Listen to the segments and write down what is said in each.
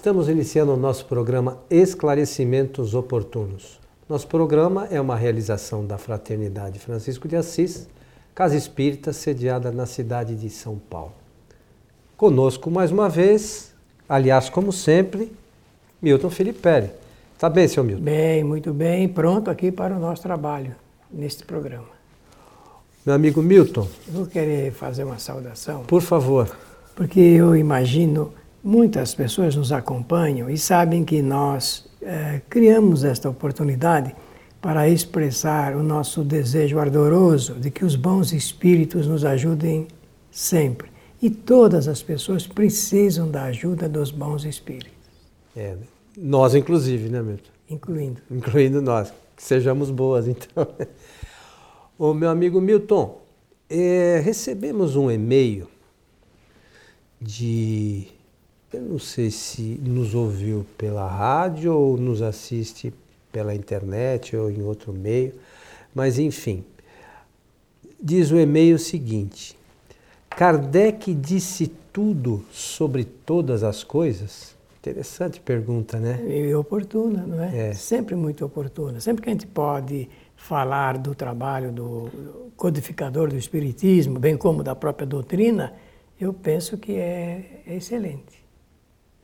Estamos iniciando o nosso programa Esclarecimentos Oportunos. Nosso programa é uma realização da Fraternidade Francisco de Assis, Casa Espírita, sediada na cidade de São Paulo. Conosco mais uma vez, aliás, como sempre, Milton Filipe. Está bem, senhor Milton? Bem, muito bem, pronto aqui para o nosso trabalho neste programa. Meu amigo Milton. Vou querer fazer uma saudação. Por favor. Porque eu imagino muitas pessoas nos acompanham e sabem que nós é, criamos esta oportunidade para expressar o nosso desejo ardoroso de que os bons espíritos nos ajudem sempre. E todas as pessoas precisam da ajuda dos bons espíritos. É, nós inclusive, né, Milton? Incluindo. Incluindo nós. Que sejamos boas, então. O meu amigo Milton, é, recebemos um e-mail de eu não sei se nos ouviu pela rádio ou nos assiste pela internet ou em outro meio, mas enfim. Diz o e-mail o seguinte: Kardec disse tudo sobre todas as coisas? Interessante pergunta, né? E oportuna, não é? é? Sempre muito oportuna. Sempre que a gente pode falar do trabalho do codificador do Espiritismo, bem como da própria doutrina, eu penso que é, é excelente.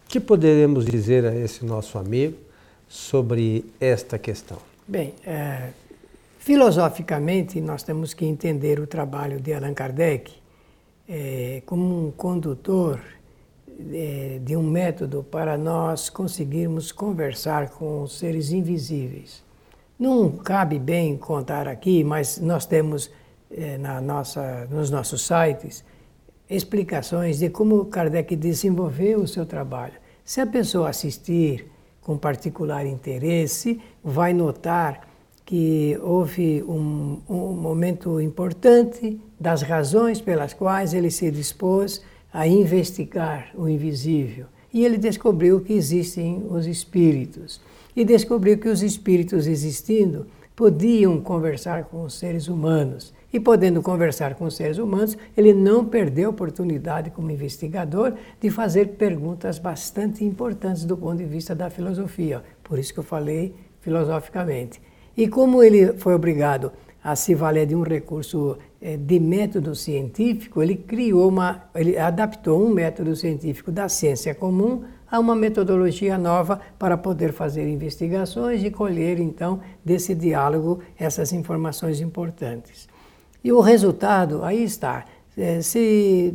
Que poderemos dizer a esse nosso amigo sobre esta questão? Bem, é, filosoficamente, nós temos que entender o trabalho de Allan Kardec é, como um condutor é, de um método para nós conseguirmos conversar com os seres invisíveis. Não cabe bem contar aqui, mas nós temos é, na nossa, nos nossos sites explicações de como Kardec desenvolveu o seu trabalho. Se a pessoa assistir com particular interesse, vai notar que houve um, um momento importante das razões pelas quais ele se dispôs a investigar o invisível. E ele descobriu que existem os espíritos. E descobriu que os espíritos existindo podiam conversar com os seres humanos. E podendo conversar com seres humanos, ele não perdeu a oportunidade, como investigador, de fazer perguntas bastante importantes do ponto de vista da filosofia. Por isso que eu falei filosoficamente. E como ele foi obrigado a se valer de um recurso eh, de método científico, ele criou uma, ele adaptou um método científico da ciência comum a uma metodologia nova para poder fazer investigações e colher então desse diálogo essas informações importantes. E o resultado, aí está. É, se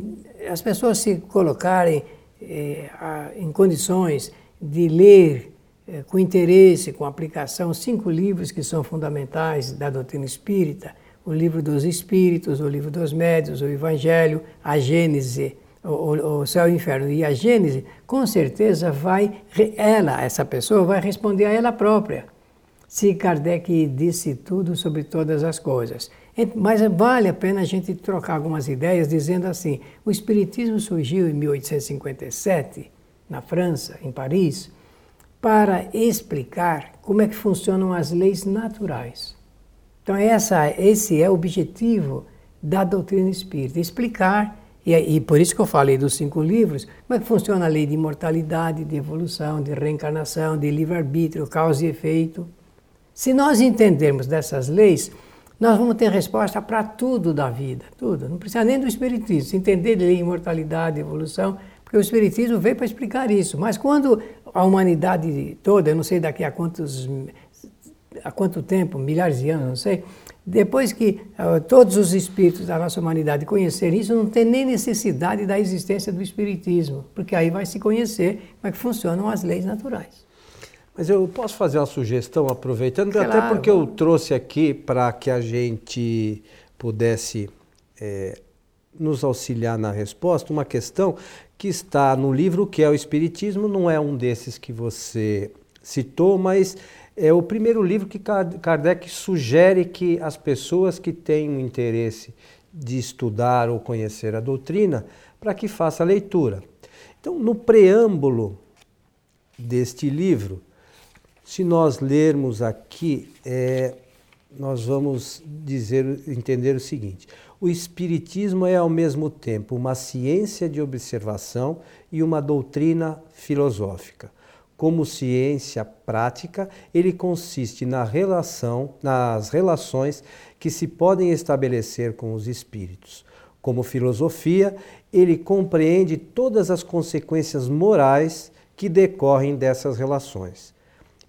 as pessoas se colocarem é, em condições de ler é, com interesse, com aplicação, cinco livros que são fundamentais da doutrina espírita: o livro dos Espíritos, o livro dos Médios, o Evangelho, a Gênese, o, céu e o inferno e a Gênese, com certeza vai, ela, essa pessoa, vai responder a ela própria. Se Kardec disse tudo sobre todas as coisas. Mas vale a pena a gente trocar algumas ideias dizendo assim: o Espiritismo surgiu em 1857, na França, em Paris, para explicar como é que funcionam as leis naturais. Então, essa, esse é o objetivo da doutrina espírita: explicar, e, e por isso que eu falei dos cinco livros, como é que funciona a lei de imortalidade, de evolução, de reencarnação, de livre-arbítrio, causa e efeito. Se nós entendermos dessas leis, nós vamos ter resposta para tudo da vida, tudo. Não precisa nem do Espiritismo, se entender de imortalidade, evolução, porque o Espiritismo veio para explicar isso. Mas quando a humanidade toda, eu não sei daqui a quantos, a quanto tempo, milhares de anos, não sei, depois que uh, todos os espíritos da nossa humanidade conhecerem isso, não tem nem necessidade da existência do Espiritismo, porque aí vai se conhecer como é que funcionam as leis naturais. Mas eu posso fazer uma sugestão, aproveitando, claro. até porque eu trouxe aqui para que a gente pudesse é, nos auxiliar na resposta, uma questão que está no livro que é o Espiritismo, não é um desses que você citou, mas é o primeiro livro que Kardec sugere que as pessoas que têm um interesse de estudar ou conhecer a doutrina, para que faça a leitura. Então, no preâmbulo deste livro, se nós lermos aqui, é, nós vamos dizer, entender o seguinte: o Espiritismo é ao mesmo tempo uma ciência de observação e uma doutrina filosófica. Como ciência prática, ele consiste na relação, nas relações que se podem estabelecer com os espíritos. Como filosofia, ele compreende todas as consequências morais que decorrem dessas relações.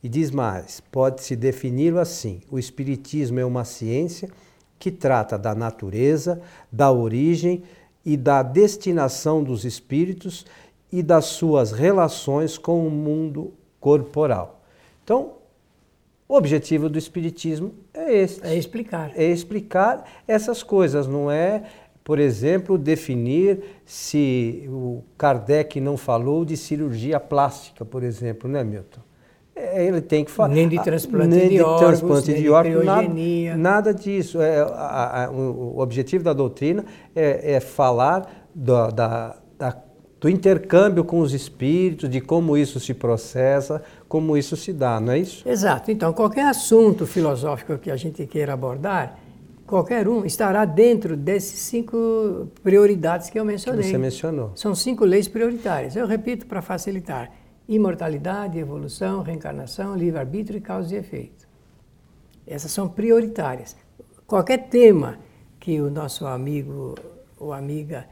E diz mais: pode-se defini-lo assim: o Espiritismo é uma ciência que trata da natureza, da origem e da destinação dos espíritos e das suas relações com o mundo corporal. Então, o objetivo do Espiritismo é esse. É explicar. É explicar essas coisas, não é, por exemplo, definir se o Kardec não falou de cirurgia plástica, por exemplo, né, Milton? É, ele tem que falar. Nem de transplante nem de, de órgãos, transplante nem de, órgãos, nada, nada, disso. É, a, a, o objetivo da doutrina é, é falar do, da, da, do intercâmbio com os espíritos, de como isso se processa, como isso se dá, não é isso? Exato. Então, qualquer assunto filosófico que a gente queira abordar, qualquer um estará dentro desses cinco prioridades que eu mencionei. Que você mencionou. São cinco leis prioritárias. Eu repito para facilitar imortalidade, evolução, reencarnação, livre-arbítrio e causa e efeito. Essas são prioritárias. Qualquer tema que o nosso amigo ou amiga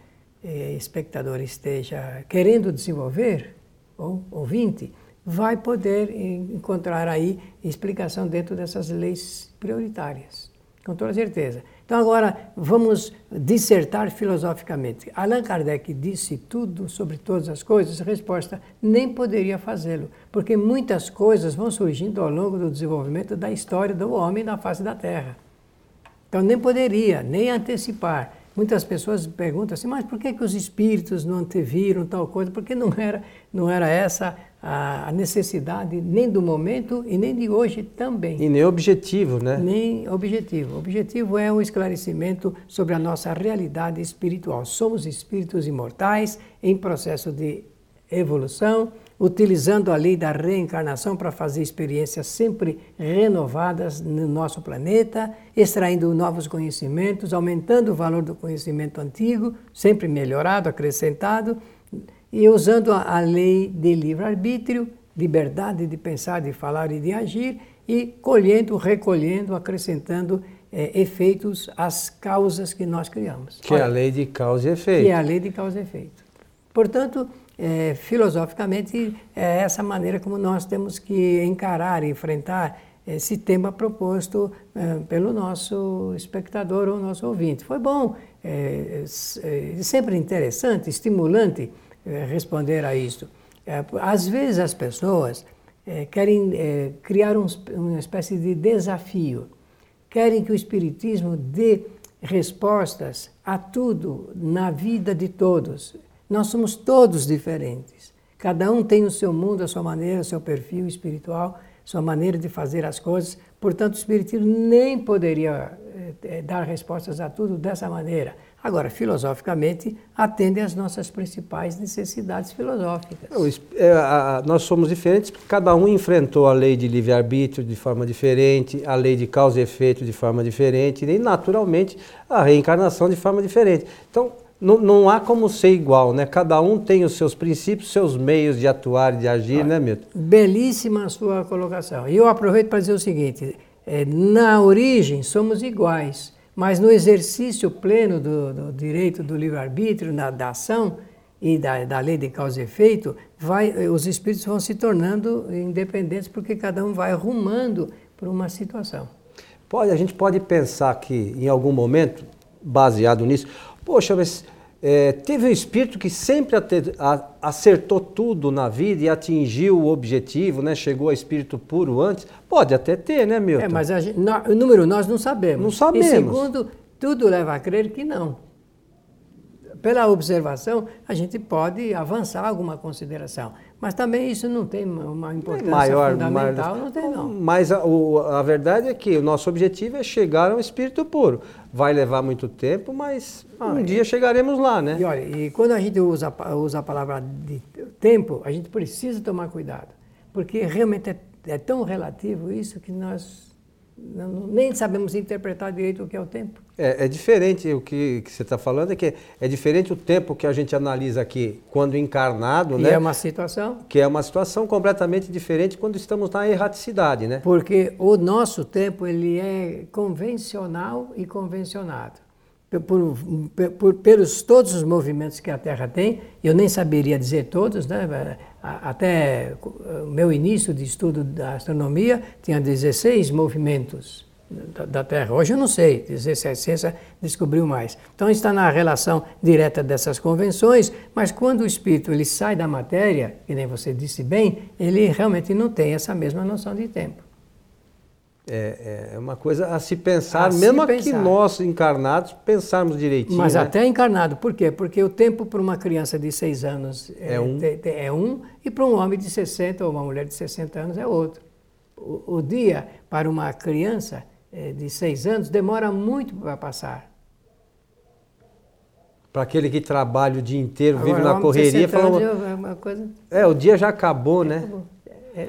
eh, espectador esteja querendo desenvolver, ou ouvinte, vai poder encontrar aí explicação dentro dessas leis prioritárias, com toda certeza. Então, agora vamos dissertar filosoficamente. Allan Kardec disse tudo sobre todas as coisas? Resposta: nem poderia fazê-lo, porque muitas coisas vão surgindo ao longo do desenvolvimento da história do homem na face da Terra. Então, nem poderia, nem antecipar. Muitas pessoas perguntam assim, mas por que, que os espíritos não anteviram tal coisa? Porque não era, não era essa a necessidade nem do momento e nem de hoje também. E nem objetivo, né? Nem objetivo. O objetivo é um esclarecimento sobre a nossa realidade espiritual. Somos espíritos imortais em processo de evolução, utilizando a lei da reencarnação para fazer experiências sempre renovadas no nosso planeta, extraindo novos conhecimentos, aumentando o valor do conhecimento antigo, sempre melhorado, acrescentado, e usando a, lei de livre-arbítrio, liberdade de pensar, de falar e de agir, e colhendo, recolhendo, acrescentando é, efeitos às causas que nós criamos. Que Olha, é a lei de causa e efeito. Que é a lei de causa e efeito. Portanto, é, filosoficamente, é essa maneira como nós temos que encarar, enfrentar esse tema proposto é, pelo nosso espectador ou nosso ouvinte. Foi bom, é, sempre interessante, estimulante responder a isso. às vezes as pessoas querem criar um, uma espécie de desafio, querem que o Espiritismo dê respostas a tudo na vida de todos. Nós somos todos diferentes. Cada um tem o seu mundo, a sua maneira, o seu perfil espiritual, sua maneira de fazer as coisas. Portanto, o Espiritismo nem poderia é, dar respostas a tudo dessa maneira. Agora, filosoficamente, atende às nossas principais necessidades filosóficas. É, a, nós somos diferentes porque cada um enfrentou a lei de livre-arbítrio de forma diferente, a lei de causa e efeito de forma diferente, e naturalmente a reencarnação de forma diferente. Então, não, não, há como ser igual, né? Cada um tem os seus princípios, seus meios de atuar e de agir, né, Milton? Belíssima a sua colocação. E eu aproveito para dizer o seguinte: é, na origem somos iguais, mas no exercício pleno do, do direito do livre-arbítrio, da ação e da, da, lei de causa e efeito, vai, os espíritos vão se tornando independentes porque cada um vai rumando para uma situação. Pode, a gente pode pensar que em algum momento, baseado nisso, Poxa, mas é, teve um espírito que sempre acertou tudo na vida e atingiu o objetivo, né? chegou a espírito puro antes. Pode até ter, né, Milton? É, mas gente, no, número nós não sabemos. Não sabemos. E segundo, tudo leva a crer que não. Pela observação, a gente pode avançar alguma consideração. Mas também isso não tem uma importância maior, fundamental, maior, não tem não. Mas a, o, a verdade é que o nosso objetivo é chegar ao espírito puro. Vai levar muito tempo, mas ah, um dia chegaremos lá, né? E olha, e quando a gente usa, usa a palavra de tempo, a gente precisa tomar cuidado. Porque realmente é, é tão relativo isso que nós nem sabemos interpretar direito o que é o tempo. É, é diferente, o que, que você está falando é que é diferente o tempo que a gente analisa aqui quando encarnado, e né? é uma situação. Que é uma situação completamente diferente quando estamos na erraticidade, né? Porque o nosso tempo ele é convencional e convencionado. Por, por, pelos todos os movimentos que a Terra tem, eu nem saberia dizer todos, né? até o meu início de estudo da astronomia tinha 16 movimentos da, da Terra. Hoje eu não sei, a ciência descobriu mais. Então está na relação direta dessas convenções, mas quando o espírito ele sai da matéria, que nem você disse bem, ele realmente não tem essa mesma noção de tempo. É, é uma coisa a se pensar, a mesmo se que nós encarnados pensarmos direitinho. Mas né? até encarnado, por quê? Porque o tempo para uma criança de 6 anos é, é um. é um e para um homem de 60 ou uma mulher de 60 anos é outro. O, o dia para uma criança é, de 6 anos demora muito para passar. Para aquele que trabalha o dia inteiro, Agora, vive na correria, fala. É, uma coisa... é, o dia já acabou, né? Acabou. É,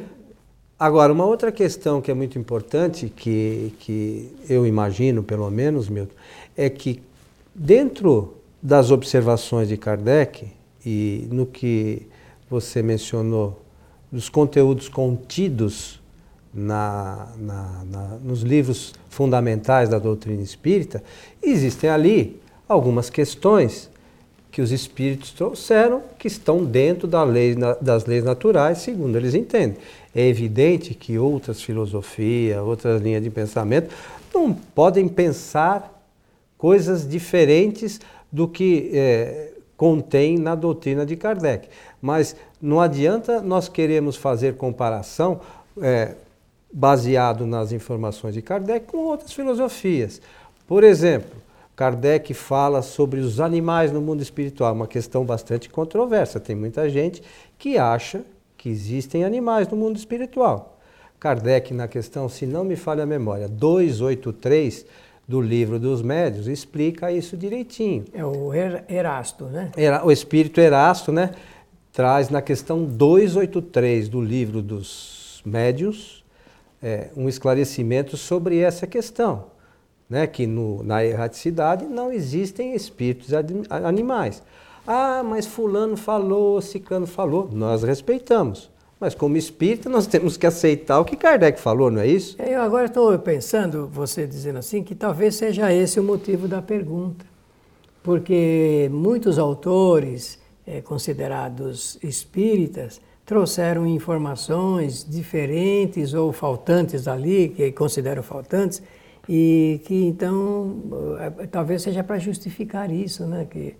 Agora, uma outra questão que é muito importante, que, que eu imagino, pelo menos, Milton, é que dentro das observações de Kardec e no que você mencionou, dos conteúdos contidos na, na, na, nos livros fundamentais da doutrina espírita, existem ali algumas questões que os espíritos trouxeram que estão dentro da lei, das leis naturais, segundo eles entendem. É evidente que outras filosofias, outras linhas de pensamento não podem pensar coisas diferentes do que é, contém na doutrina de Kardec. Mas não adianta nós queremos fazer comparação é, baseado nas informações de Kardec com outras filosofias. Por exemplo, Kardec fala sobre os animais no mundo espiritual, uma questão bastante controversa. Tem muita gente que acha que existem animais no mundo espiritual. Kardec, na questão, se não me falha a memória, 283 do livro dos médios, explica isso direitinho. É o Erasto, né? O espírito Erasto, né? Traz na questão 283 do livro dos médios é, um esclarecimento sobre essa questão. Né, que no, na erraticidade não existem espíritos animais. Ah, mas fulano falou, cicano falou. Nós respeitamos. Mas como espírita, nós temos que aceitar o que Kardec falou, não é isso? É, eu agora estou pensando, você dizendo assim, que talvez seja esse o motivo da pergunta. Porque muitos autores é, considerados espíritas trouxeram informações diferentes ou faltantes ali, que considero faltantes, e que então eh, talvez seja para justificar isso, né? Que,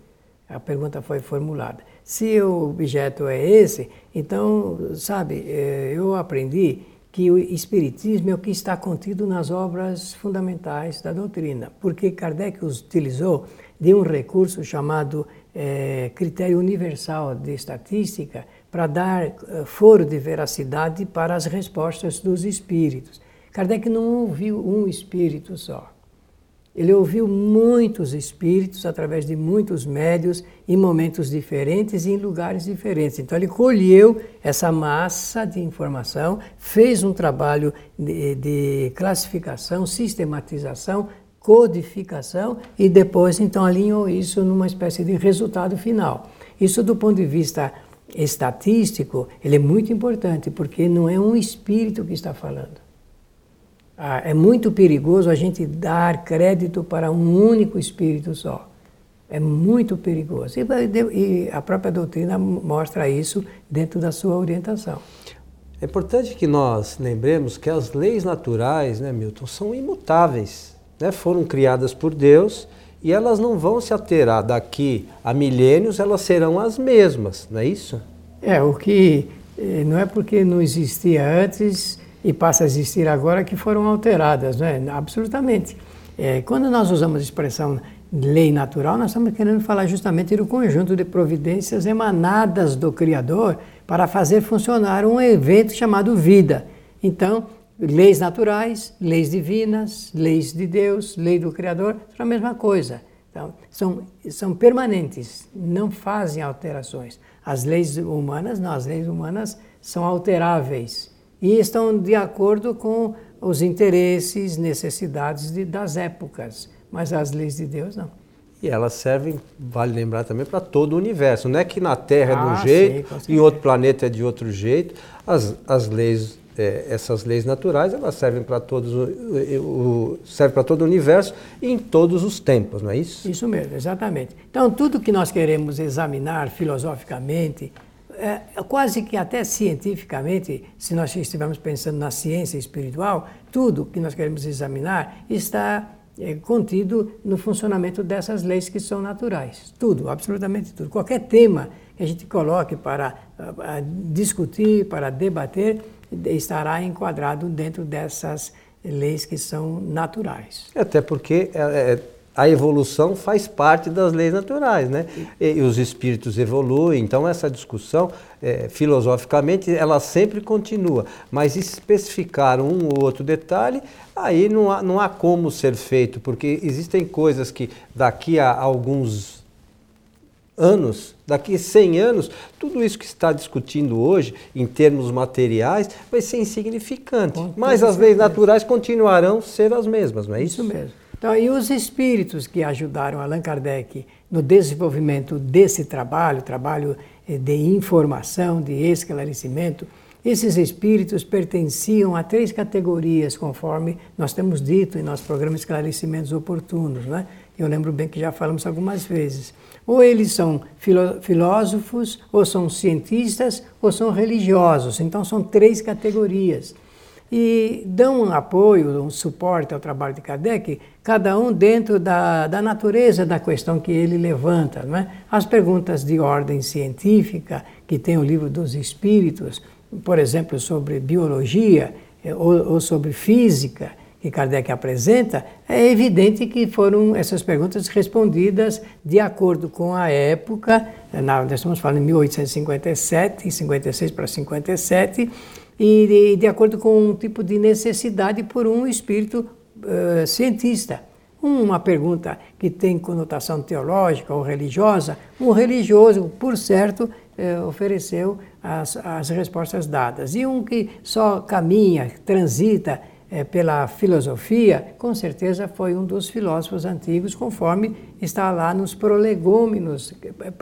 a pergunta foi formulada. Se o objeto é esse, então, sabe, é, eu aprendi que o Espiritismo é o que está contido nas obras fundamentais da doutrina, porque Kardec utilizou de um recurso chamado é, critério universal de estatística para dar é, foro de veracidade para as respostas dos espíritos. Kardec não ouviu um espírito só. Ele ouviu muitos espíritos através de muitos médios em momentos diferentes e em lugares diferentes. Então ele colheu essa massa de informação, fez um trabalho de, de classificação, sistematização, codificação e depois então alinhou isso numa espécie de resultado final. Isso do ponto de vista estatístico, ele é muito importante porque não é um espírito que está falando. Ah, é muito perigoso a gente dar crédito para um único espírito só. É muito perigoso. E, a própria doutrina mostra isso dentro da sua orientação. É importante que nós lembremos que as leis naturais, né, Milton, são imutáveis. Né? Foram criadas por Deus e elas não vão se alterar daqui a milênios, elas serão as mesmas, não é isso? É, o que eh, não é porque não existia antes e passa a existir agora que foram alteradas, né? absolutamente. É, quando nós usamos a expressão lei natural, nós estamos querendo falar justamente do conjunto de providências emanadas do Criador para fazer funcionar um evento chamado vida. Então, leis naturais, leis divinas, leis de Deus, lei do Criador, são a mesma coisa. Então, são, são permanentes, não fazem alterações. As leis humanas, não, as leis humanas são alteráveis e estão de acordo com os interesses, necessidades de, das épocas, mas as leis de Deus não. E elas servem, vale lembrar também, para todo o universo. Não é que na Terra ah, é de um ah, jeito, sim, em outro planeta é de outro jeito. As, as leis, é, essas leis naturais, elas servem para todos o, o servem para todo o universo em todos os tempos, não é isso? Isso mesmo, exatamente. Então, tudo que nós queremos examinar filosoficamente, é, quase que até cientificamente, se nós estivermos pensando na ciência espiritual, tudo que nós queremos examinar está é, contido no funcionamento dessas leis que são naturais. Tudo, absolutamente tudo. Qualquer tema que a gente coloque para discutir, para debater, estará enquadrado dentro dessas leis que são naturais. Até porque é, é a evolução faz parte das leis naturais, né? E, e os espíritos evoluem, então essa discussão, é, filosoficamente, ela sempre continua. Mas especificar um ou outro detalhe, aí não há, não há como ser feito, porque existem coisas que daqui a alguns anos, daqui a 100 anos, tudo isso que está discutindo hoje, em termos materiais, vai ser insignificante. Mas as leis naturais continuarão ser as mesmas, não é isso? Isso mesmo. Então, e os espíritos que ajudaram Allan Kardec no desenvolvimento desse trabalho, trabalho eh, de informação, de esclarecimento, esses espíritos pertenciam a três categorias, conforme nós temos dito em nosso programa Esclarecimentos Oportunos. Né? Eu lembro bem que já falamos algumas vezes. Ou eles são filósofos, ou são cientistas, ou são religiosos. Então, são três categorias e dão um apoio, um suporte ao trabalho de Kardec, cada um dentro da, da natureza da questão que ele levanta. Não é? As perguntas de ordem científica, que tem o livro dos Espíritos, por exemplo, sobre biologia eh, ou, ou sobre física, que Kardec apresenta, é evidente que foram essas perguntas respondidas de acordo com a época, nós estamos falando em 1857, 56 para 57, e de, de acordo com um tipo de necessidade por um espírito uh, cientista. Uma pergunta que tem conotação teológica ou religiosa, um religioso, por certo, uh, ofereceu as, as respostas dadas. E um que só caminha, transita uh, pela filosofia, com certeza foi um dos filósofos antigos, conforme está lá nos prolegômenos.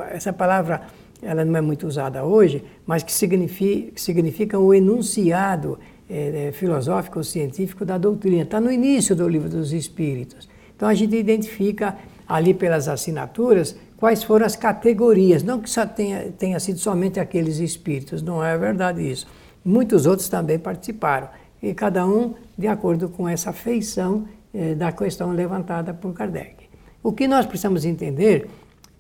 Essa palavra ela não é muito usada hoje, mas que significa, significa o enunciado é, filosófico científico da doutrina. Está no início do livro dos Espíritos. Então a gente identifica ali pelas assinaturas quais foram as categorias, não que só tenha, tenha sido somente aqueles espíritos, não é verdade isso. Muitos outros também participaram, e cada um de acordo com essa feição eh, da questão levantada por Kardec. O que nós precisamos entender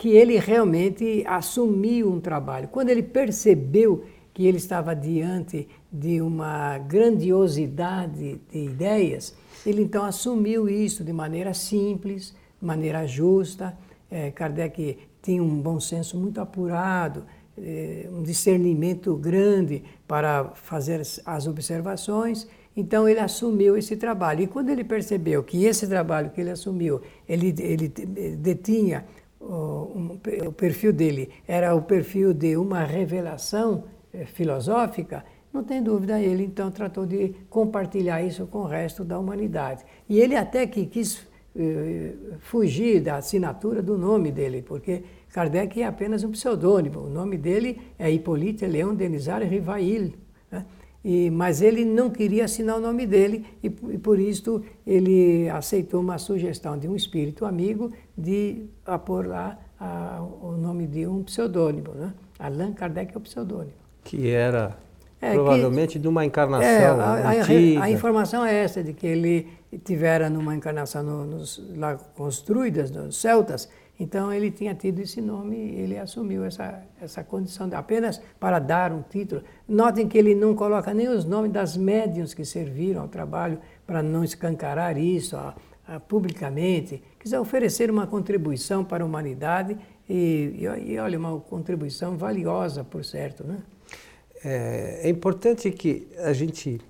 que ele realmente assumiu um trabalho. Quando ele percebeu que ele estava diante de uma grandiosidade de ideias, ele então assumiu isso de maneira simples, de maneira justa. É, Kardec tinha um bom senso muito apurado, é, um discernimento grande para fazer as observações. Então ele assumiu esse trabalho. E quando ele percebeu que esse trabalho que ele assumiu, ele, ele detinha o, o perfil dele era o perfil de uma revelação eh, filosófica, não tem dúvida, ele então tratou de compartilhar isso com o resto da humanidade. E ele até que quis eh, fugir da assinatura do nome dele, porque Kardec é apenas um pseudônimo. O nome dele é Hippolyte Leon Denisard Rivail. Né? E, mas ele não queria assinar o nome dele e, e, por isso ele aceitou uma sugestão de um espírito amigo de pôr lá a, o nome de um pseudônimo. Né? Allan Kardec é o pseudonímos. Que era é, provavelmente que, de uma encarnação é, a. A, a, informação é essa, de que ele tivera numa encarnação no, nos, lá construídas, nos celtas, então ele tinha tido esse nome ele assumiu essa, essa condição de, apenas para dar um título. Notem que ele não coloca nem os nomes das médiums que serviram ao trabalho para não escancarar isso publicamente. Quiser oferecer uma contribuição para a humanidade e, e, e olha, uma contribuição valiosa, por certo. Né? É, é importante que a gente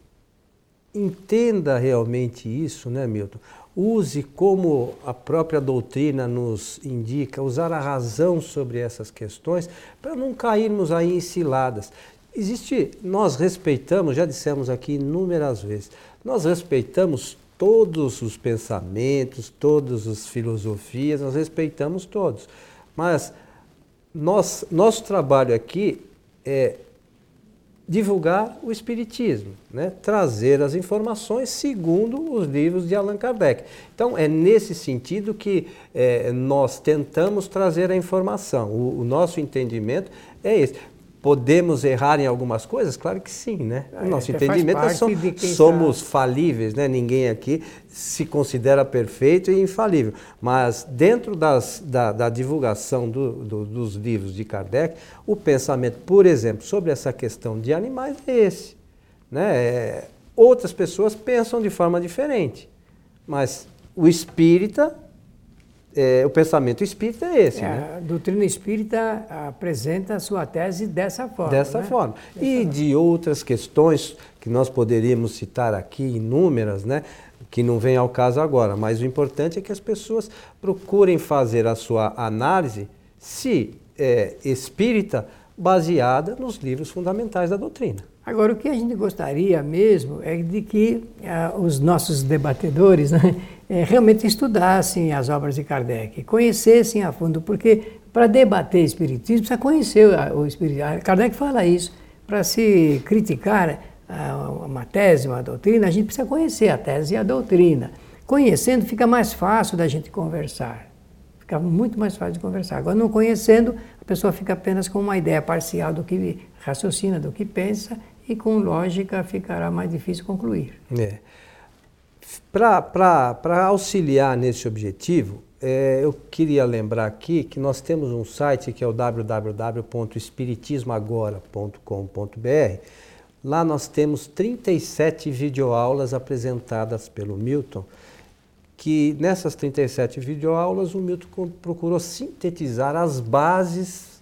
entenda realmente isso, né, Milton? Use como a própria doutrina nos indica, usar a razão sobre essas questões para não cairmos aí em ciladas. Existe, nós respeitamos, já dissemos aqui inúmeras vezes, nós respeitamos todos os pensamentos, todas as filosofias, nós respeitamos todos. Mas nós, nosso trabalho aqui é divulgar o Espiritismo, né? trazer as informações segundo os livros de Allan Kardec. Então, é nesse sentido que é, nós tentamos trazer a informação. O, o nosso entendimento é esse. Podemos errar em algumas coisas? Claro que sim, né? O nosso é, entendimento é só, somos tá... falíveis, né? Ninguém aqui se considera perfeito e infalível. Mas dentro das, da, da divulgação do, do, dos livros de Kardec, o pensamento, por exemplo, sobre essa questão de animais é esse. Né? É, outras pessoas pensam de forma diferente, mas o espírita é, o pensamento espírita é esse. É, né? A doutrina espírita apresenta a sua tese dessa forma. Dessa né? forma. Dessa e forma. de outras questões que nós poderíamos citar aqui, inúmeras, né? que não vem ao caso agora, mas o importante é que as pessoas procurem fazer a sua análise, se é, espírita, baseada nos livros fundamentais da doutrina. Agora, o que a gente gostaria mesmo é de que ah, os nossos debatedores né, é, realmente estudassem as obras de Kardec, conhecessem a fundo, porque para debater espiritismo precisa conhecer o espiritismo. Kardec fala isso. Para se criticar uma tese, uma doutrina, a gente precisa conhecer a tese e a doutrina. Conhecendo fica mais fácil da gente conversar. Fica muito mais fácil de conversar. Agora, não conhecendo, a pessoa fica apenas com uma ideia parcial do que raciocina, do que pensa, e com lógica ficará mais difícil concluir. É. Para auxiliar nesse objetivo, é, eu queria lembrar aqui que nós temos um site que é o www.espiritismoagora.com.br. Lá nós temos 37 videoaulas apresentadas pelo Milton, que nessas 37 videoaulas o Milton procurou sintetizar as bases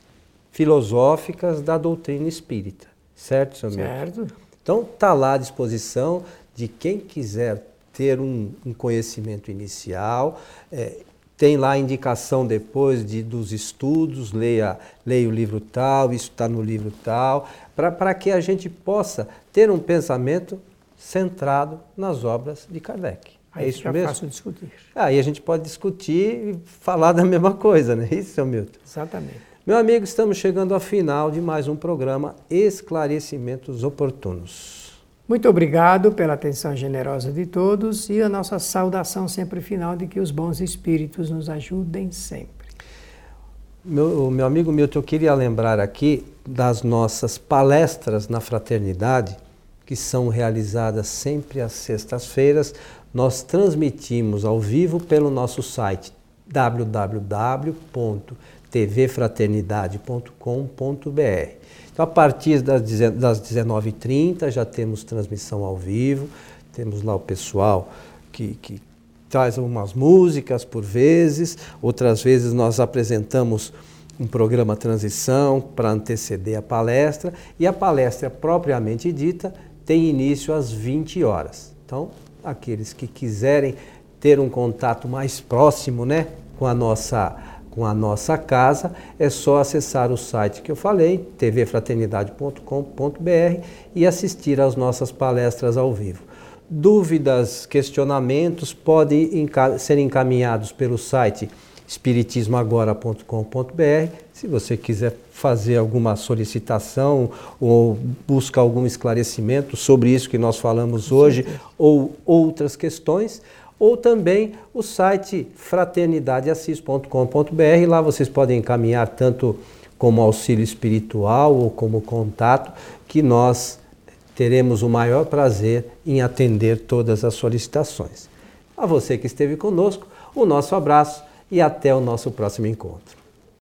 filosóficas da doutrina espírita. Certo, Certo. Milton? Então, está lá à disposição de quem quiser ter um, um conhecimento inicial. É, tem lá a indicação depois de, dos estudos, leia, leia o livro tal, isso está no livro tal, para que a gente possa ter um pensamento centrado nas obras de Kardec. Aí é isso fica mesmo? fácil discutir. Aí a gente pode discutir e falar da mesma coisa, não é isso, seu Milton? Exatamente. Meu amigo, estamos chegando ao final de mais um programa Esclarecimentos Oportunos. Muito obrigado pela atenção generosa de todos e a nossa saudação sempre final de que os bons espíritos nos ajudem sempre. Meu, meu amigo Milton, eu queria lembrar aqui das nossas palestras na fraternidade, que são realizadas sempre às sextas-feiras. Nós transmitimos ao vivo pelo nosso site www.tvfraternidade.com.br. Então, a partir das 19h30 já temos transmissão ao vivo, temos lá o pessoal que, que traz algumas músicas por vezes, outras vezes nós apresentamos um programa transição para anteceder a palestra e a palestra propriamente dita tem início às 20 horas. Então, aqueles que quiserem ter um contato mais próximo, né, com a nossa com a nossa casa, é só acessar o site que eu falei, tvfraternidade.com.br e assistir às nossas palestras ao vivo. Dúvidas, questionamentos podem ser encaminhados pelo site espiritismoagora.com.br. Se você quiser fazer alguma solicitação ou buscar algum esclarecimento sobre isso que nós falamos hoje ou outras questões, ou também o site fraternidadeassis.com.br. Lá vocês podem encaminhar tanto como auxílio espiritual ou como contato, que nós teremos o maior prazer em atender todas as solicitações. A você que esteve conosco, o nosso abraço e até o nosso próximo encontro.